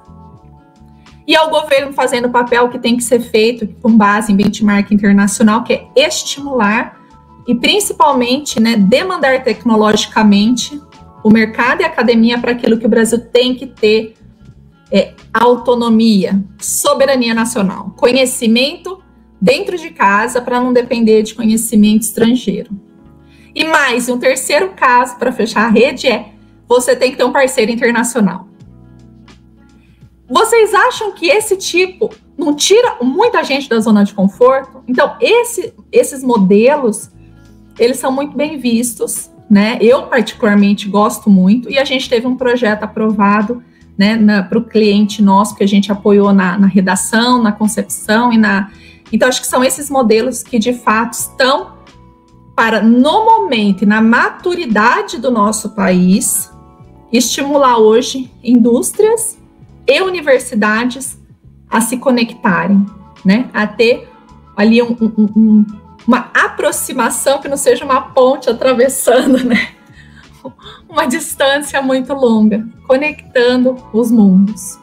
B: E ao governo fazendo o papel que tem que ser feito com base em benchmark internacional, que é estimular e principalmente né, demandar tecnologicamente o mercado e a academia para aquilo que o Brasil tem que ter é, autonomia, soberania nacional, conhecimento dentro de casa para não depender de conhecimento estrangeiro. E mais, um terceiro caso para fechar a rede é você tem que ter um parceiro internacional. Vocês acham que esse tipo não tira muita gente da zona de conforto? Então, esse, esses modelos, eles são muito bem vistos, né? Eu, particularmente, gosto muito, e a gente teve um projeto aprovado né, para o cliente nosso, que a gente apoiou na, na redação, na concepção e na. Então, acho que são esses modelos que, de fato, estão para, no momento e na maturidade do nosso país, estimular hoje indústrias e universidades a se conectarem, né? A ter ali um, um, um, uma aproximação que não seja uma ponte atravessando, né? <laughs> Uma distância muito longa, conectando os mundos.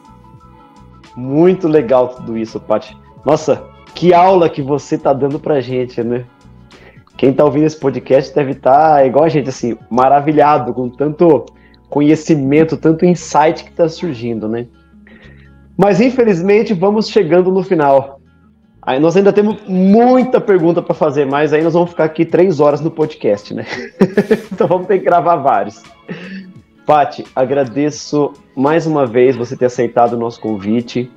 A: Muito legal tudo isso, Paty. Nossa, que aula que você está dando pra gente, né? Quem está ouvindo esse podcast deve estar, tá, igual a gente, assim, maravilhado com tanto conhecimento, tanto insight que está surgindo, né? Mas infelizmente vamos chegando no final. Aí nós ainda temos muita pergunta para fazer, mas aí nós vamos ficar aqui três horas no podcast, né? <laughs> então vamos ter que gravar vários. Pati, agradeço mais uma vez você ter aceitado o nosso convite.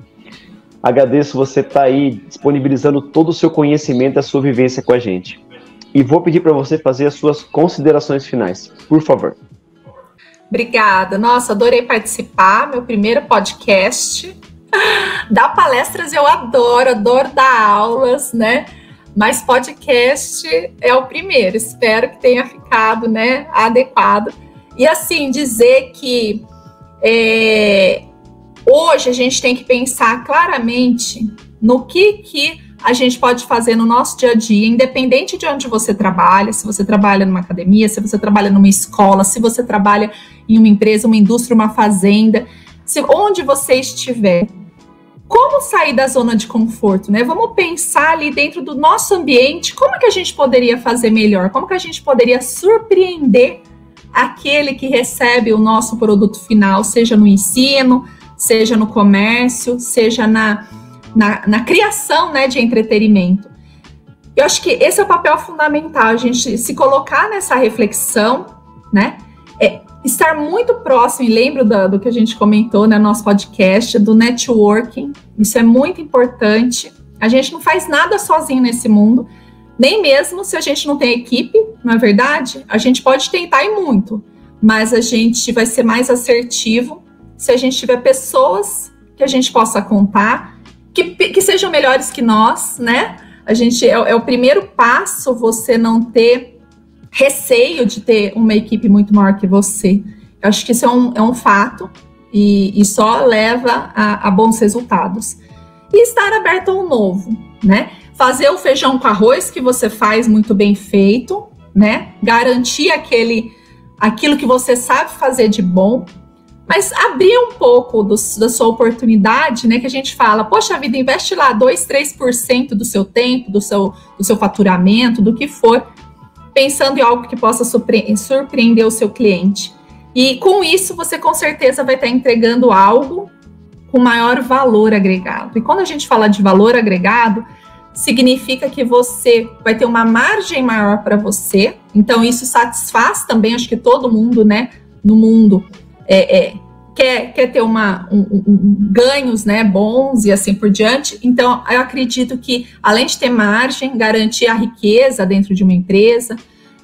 A: Agradeço você estar tá aí disponibilizando todo o seu conhecimento e a sua vivência com a gente. E vou pedir para você fazer as suas considerações finais, por favor.
B: Obrigada. Nossa, adorei participar. Meu primeiro podcast. <laughs> Dar palestras eu adoro, adoro dar aulas, né? Mas podcast é o primeiro. Espero que tenha ficado, né, adequado. E assim dizer que é, hoje a gente tem que pensar claramente no que que a gente pode fazer no nosso dia a dia, independente de onde você trabalha, se você trabalha numa academia, se você trabalha numa escola, se você trabalha em uma empresa, uma indústria, uma fazenda, se, onde você estiver como sair da zona de conforto, né? Vamos pensar ali dentro do nosso ambiente, como que a gente poderia fazer melhor? Como que a gente poderia surpreender aquele que recebe o nosso produto final, seja no ensino, seja no comércio, seja na, na, na criação né, de entretenimento. Eu acho que esse é o papel fundamental, a gente se colocar nessa reflexão, né? É, estar muito próximo, e lembro do, do que a gente comentou no nosso podcast, do networking, isso é muito importante. A gente não faz nada sozinho nesse mundo, nem mesmo se a gente não tem equipe, não é verdade? A gente pode tentar e muito, mas a gente vai ser mais assertivo se a gente tiver pessoas que a gente possa contar, que, que sejam melhores que nós, né? A gente é, é o primeiro passo você não ter receio de ter uma equipe muito maior que você. Eu acho que isso é um, é um fato e, e só leva a, a, bons resultados. E estar aberto ao novo, né? Fazer o feijão com arroz que você faz muito bem feito, né? Garantir aquele, aquilo que você sabe fazer de bom, mas abrir um pouco do, da sua oportunidade, né? Que a gente fala, poxa vida, investe lá 2, 3% do seu tempo, do seu, do seu faturamento, do que for, pensando em algo que possa surpreender o seu cliente. E com isso, você com certeza vai estar entregando algo com maior valor agregado. E quando a gente fala de valor agregado, significa que você vai ter uma margem maior para você. Então, isso satisfaz também, acho que todo mundo, né, no mundo, é, é, quer, quer ter uma, um, um, ganhos né, bons e assim por diante. Então, eu acredito que, além de ter margem, garantir a riqueza dentro de uma empresa,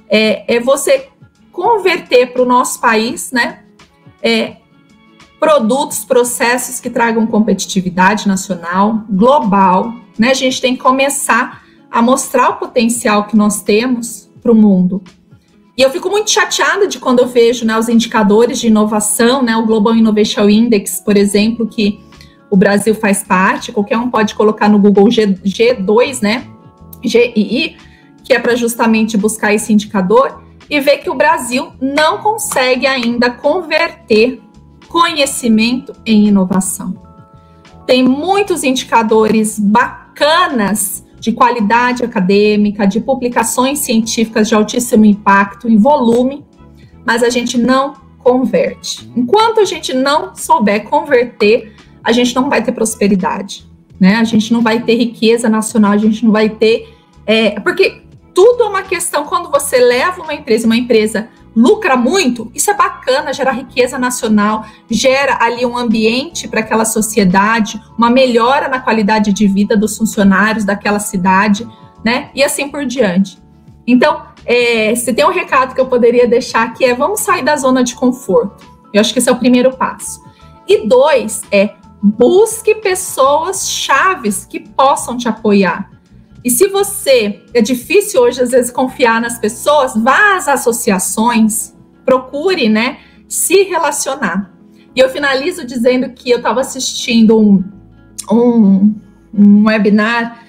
B: é, é você converter para o nosso país né, é, produtos, processos que tragam competitividade nacional, global. Né? A gente tem que começar a mostrar o potencial que nós temos para o mundo. E eu fico muito chateada de quando eu vejo né, os indicadores de inovação, né, o Global Innovation Index, por exemplo, que o Brasil faz parte, qualquer um pode colocar no Google G, G2, né, GII, que é para justamente buscar esse indicador, e ver que o Brasil não consegue ainda converter conhecimento em inovação. Tem muitos indicadores bacanas de qualidade acadêmica, de publicações científicas de altíssimo impacto em volume, mas a gente não converte. Enquanto a gente não souber converter, a gente não vai ter prosperidade, né? A gente não vai ter riqueza nacional, a gente não vai ter. É, porque tudo é uma questão quando você leva uma empresa, uma empresa lucra muito, isso é bacana, gera riqueza nacional, gera ali um ambiente para aquela sociedade, uma melhora na qualidade de vida dos funcionários daquela cidade, né? E assim por diante. Então, é, se tem um recado que eu poderia deixar aqui é vamos sair da zona de conforto. Eu acho que esse é o primeiro passo. E dois é busque pessoas chaves que possam te apoiar. E se você é difícil hoje às vezes confiar nas pessoas, vá às associações, procure, né, se relacionar. E eu finalizo dizendo que eu estava assistindo um, um, um webinar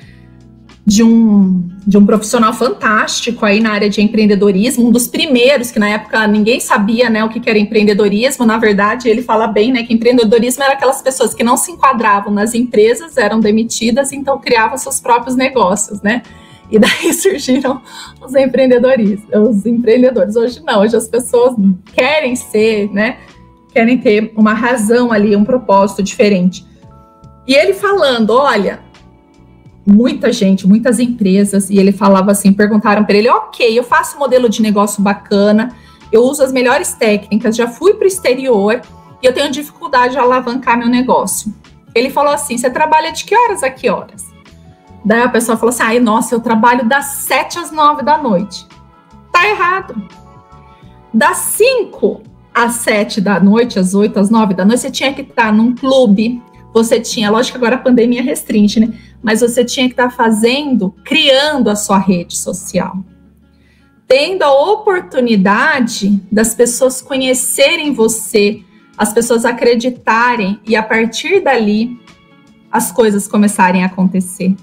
B: de um, de um profissional fantástico aí na área de empreendedorismo, um dos primeiros, que na época ninguém sabia né, o que era empreendedorismo. Na verdade, ele fala bem né, que empreendedorismo era aquelas pessoas que não se enquadravam nas empresas, eram demitidas, então criavam seus próprios negócios, né? E daí <laughs> surgiram os empreendedores, os empreendedores. Hoje não, hoje as pessoas querem ser, né? Querem ter uma razão ali, um propósito diferente. E ele falando, olha, muita gente, muitas empresas, e ele falava assim, perguntaram para ele, ok, eu faço modelo de negócio bacana, eu uso as melhores técnicas, já fui para o exterior e eu tenho dificuldade de alavancar meu negócio. Ele falou assim, você trabalha de que horas a que horas? Daí a pessoa falou assim, ai, nossa, eu trabalho das 7 às 9 da noite. Tá errado. Das 5 às 7 da noite, às 8, às 9 da noite, você tinha que estar num clube, você tinha, lógico que agora a pandemia restringe, né? Mas você tinha que estar fazendo, criando a sua rede social. Tendo a oportunidade das pessoas conhecerem você, as pessoas acreditarem e a partir dali as coisas começarem a acontecer.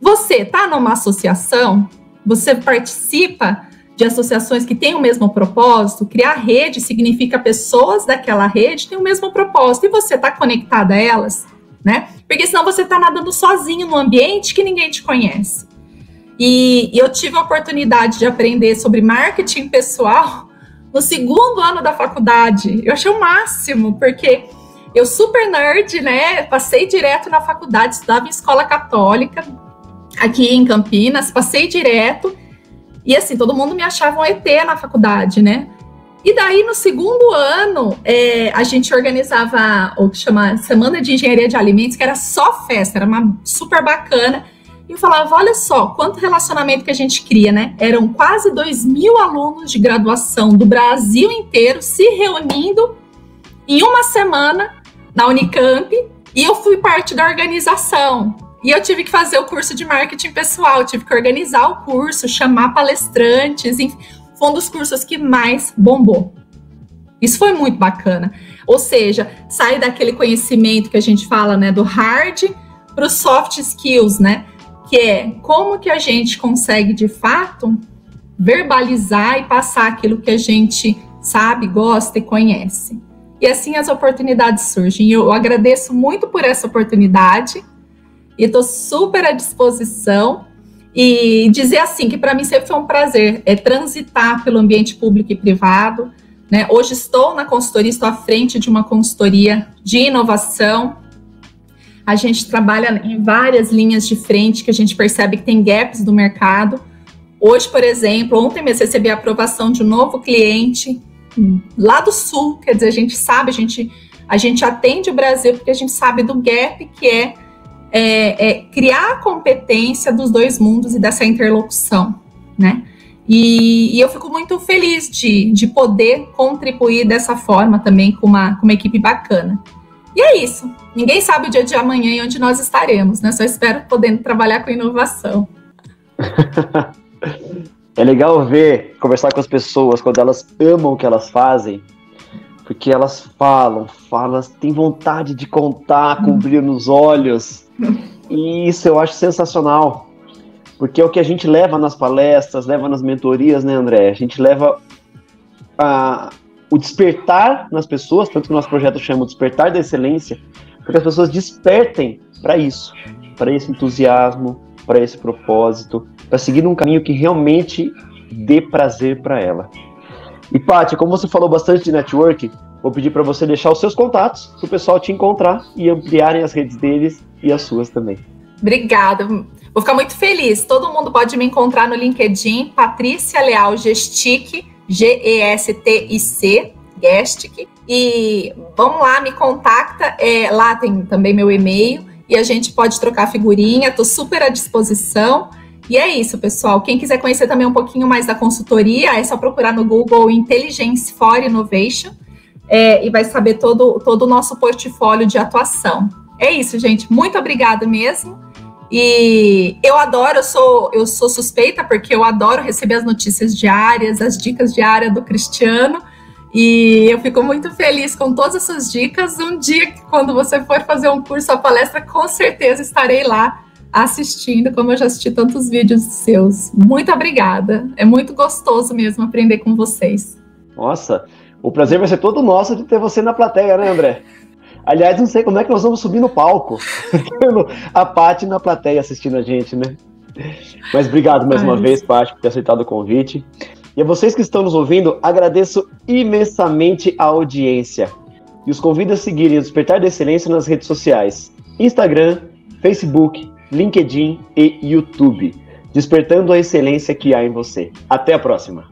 B: Você está numa associação, você participa de associações que têm o mesmo propósito, criar rede significa pessoas daquela rede têm o mesmo propósito e você está conectada a elas, né? Porque senão você está nadando sozinho no ambiente que ninguém te conhece. E, e eu tive a oportunidade de aprender sobre marketing pessoal <laughs> no segundo ano da faculdade. Eu achei o máximo, porque eu super nerd, né? Passei direto na faculdade, estudava em escola católica, aqui em Campinas, passei direto e assim, todo mundo me achava um ET na faculdade, né? E daí, no segundo ano, é, a gente organizava o que chama Semana de Engenharia de Alimentos, que era só festa, era uma super bacana. E eu falava, olha só, quanto relacionamento que a gente cria, né? Eram quase 2 mil alunos de graduação do Brasil inteiro se reunindo em uma semana na Unicamp, e eu fui parte da organização. E eu tive que fazer o curso de marketing pessoal, tive que organizar o curso, chamar palestrantes, enfim, foi um dos cursos que mais bombou. Isso foi muito bacana. Ou seja, sai daquele conhecimento que a gente fala, né, do hard para os soft skills, né? Que é como que a gente consegue de fato verbalizar e passar aquilo que a gente sabe, gosta e conhece. E assim as oportunidades surgem. Eu agradeço muito por essa oportunidade e estou super à disposição. E dizer assim que para mim sempre foi um prazer é transitar pelo ambiente público e privado. Né? Hoje estou na consultoria, estou à frente de uma consultoria de inovação. A gente trabalha em várias linhas de frente que a gente percebe que tem gaps do mercado. Hoje, por exemplo, ontem mesmo recebi a aprovação de um novo cliente lá do sul, quer dizer, a gente sabe, a gente, a gente atende o Brasil porque a gente sabe do gap que é é, é criar a competência dos dois mundos e dessa interlocução, né? E, e, eu fico muito feliz de, de poder contribuir dessa forma também com uma, com uma equipe bacana. E é isso. Ninguém sabe o dia de amanhã e onde nós estaremos, né? Só espero podendo trabalhar com inovação. <laughs>
A: é legal ver, conversar com as pessoas quando elas amam o que elas fazem porque elas falam, falam, têm vontade de contar com brilho nos olhos. E isso eu acho sensacional, porque é o que a gente leva nas palestras, leva nas mentorias, né, André? A gente leva a, o despertar nas pessoas, tanto que o nosso projeto chama Despertar da Excelência, para que as pessoas despertem para isso, para esse entusiasmo, para esse propósito, para seguir um caminho que realmente dê prazer para ela. E Paty, como você falou bastante de network, vou pedir para você deixar os seus contatos para o pessoal te encontrar e ampliarem as redes deles e as suas também.
B: Obrigada. Vou ficar muito feliz. Todo mundo pode me encontrar no LinkedIn, Patrícia Leal Gestique, G-E-S-T-I-C, Gestic. E vamos lá, me contacta. É, lá tem também meu e-mail e a gente pode trocar figurinha. Estou super à disposição. E é isso, pessoal. Quem quiser conhecer também um pouquinho mais da consultoria, é só procurar no Google Intelligence for Innovation é, e vai saber todo, todo o nosso portfólio de atuação. É isso, gente. Muito obrigada mesmo. E eu adoro, eu sou, eu sou suspeita porque eu adoro receber as notícias diárias, as dicas diárias do Cristiano. E eu fico muito feliz com todas essas dicas. Um dia, quando você for fazer um curso, a palestra, com certeza estarei lá assistindo, como eu já assisti tantos vídeos seus. Muito obrigada. É muito gostoso mesmo aprender com vocês.
A: Nossa, o prazer vai ser todo nosso de ter você na plateia, né, André? Aliás, não sei como é que nós vamos subir no palco. <laughs> a Paty na plateia assistindo a gente, né? Mas obrigado mais Ai, uma vez, Paty, por ter aceitado o convite. E a vocês que estão nos ouvindo, agradeço imensamente a audiência. E os convido a seguirem o Despertar da Excelência nas redes sociais: Instagram, Facebook, LinkedIn e YouTube. Despertando a excelência que há em você. Até a próxima!